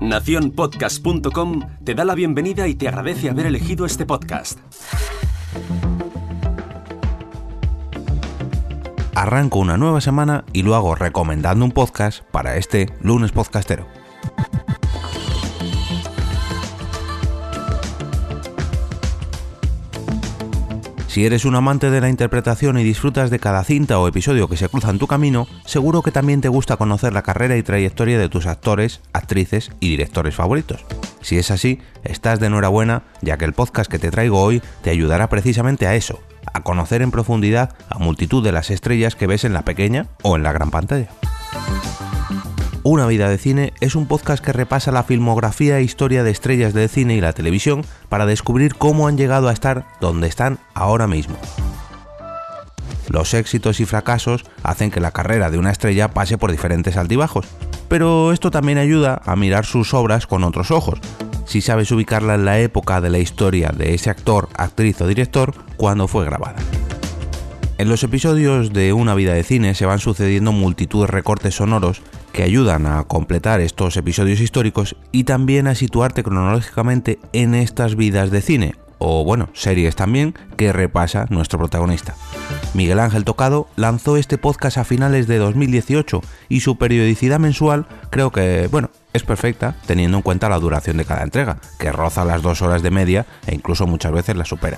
Naciónpodcast.com te da la bienvenida y te agradece haber elegido este podcast. Arranco una nueva semana y lo hago recomendando un podcast para este lunes podcastero. Si eres un amante de la interpretación y disfrutas de cada cinta o episodio que se cruza en tu camino, seguro que también te gusta conocer la carrera y trayectoria de tus actores, actrices y directores favoritos. Si es así, estás de enhorabuena, ya que el podcast que te traigo hoy te ayudará precisamente a eso, a conocer en profundidad a multitud de las estrellas que ves en la pequeña o en la gran pantalla. Una vida de cine es un podcast que repasa la filmografía e historia de estrellas del cine y la televisión para descubrir cómo han llegado a estar donde están ahora mismo. Los éxitos y fracasos hacen que la carrera de una estrella pase por diferentes altibajos, pero esto también ayuda a mirar sus obras con otros ojos, si sabes ubicarla en la época de la historia de ese actor, actriz o director cuando fue grabada. En los episodios de Una vida de cine se van sucediendo multitud de recortes sonoros que ayudan a completar estos episodios históricos y también a situarte cronológicamente en estas vidas de cine, o bueno, series también, que repasa nuestro protagonista. Miguel Ángel Tocado lanzó este podcast a finales de 2018 y su periodicidad mensual creo que, bueno, es perfecta teniendo en cuenta la duración de cada entrega, que roza las dos horas de media e incluso muchas veces la supera.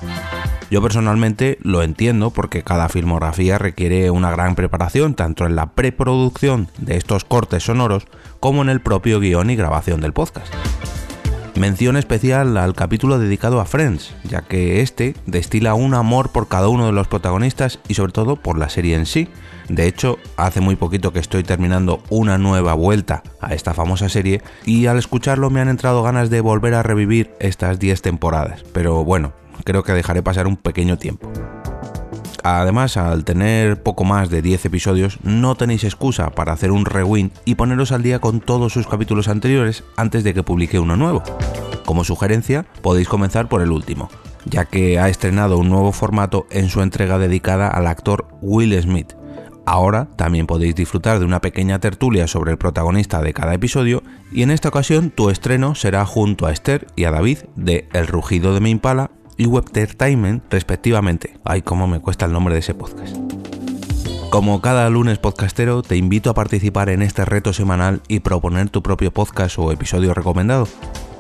Yo personalmente lo entiendo porque cada filmografía requiere una gran preparación tanto en la preproducción de estos cortes sonoros como en el propio guion y grabación del podcast. Mención especial al capítulo dedicado a Friends, ya que este destila un amor por cada uno de los protagonistas y sobre todo por la serie en sí. De hecho, hace muy poquito que estoy terminando una nueva vuelta a esta famosa serie y al escucharlo me han entrado ganas de volver a revivir estas 10 temporadas. Pero bueno, creo que dejaré pasar un pequeño tiempo. Además, al tener poco más de 10 episodios, no tenéis excusa para hacer un rewind y poneros al día con todos sus capítulos anteriores antes de que publique uno nuevo. Como sugerencia, podéis comenzar por el último, ya que ha estrenado un nuevo formato en su entrega dedicada al actor Will Smith. Ahora también podéis disfrutar de una pequeña tertulia sobre el protagonista de cada episodio y en esta ocasión tu estreno será junto a Esther y a David de El rugido de mi impala y Webtertainment respectivamente. Ay, cómo me cuesta el nombre de ese podcast. Como cada lunes podcastero, te invito a participar en este reto semanal y proponer tu propio podcast o episodio recomendado.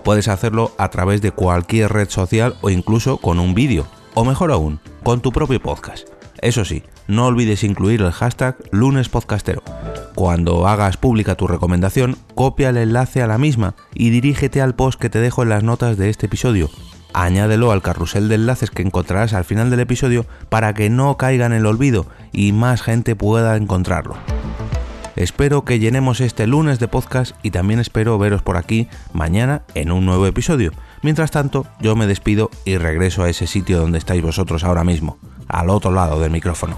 Puedes hacerlo a través de cualquier red social o incluso con un vídeo, o mejor aún, con tu propio podcast. Eso sí, no olvides incluir el hashtag lunespodcastero. Cuando hagas pública tu recomendación, copia el enlace a la misma y dirígete al post que te dejo en las notas de este episodio añádelo al carrusel de enlaces que encontrarás al final del episodio para que no caiga en el olvido y más gente pueda encontrarlo. Espero que llenemos este lunes de podcast y también espero veros por aquí mañana en un nuevo episodio. Mientras tanto, yo me despido y regreso a ese sitio donde estáis vosotros ahora mismo, al otro lado del micrófono.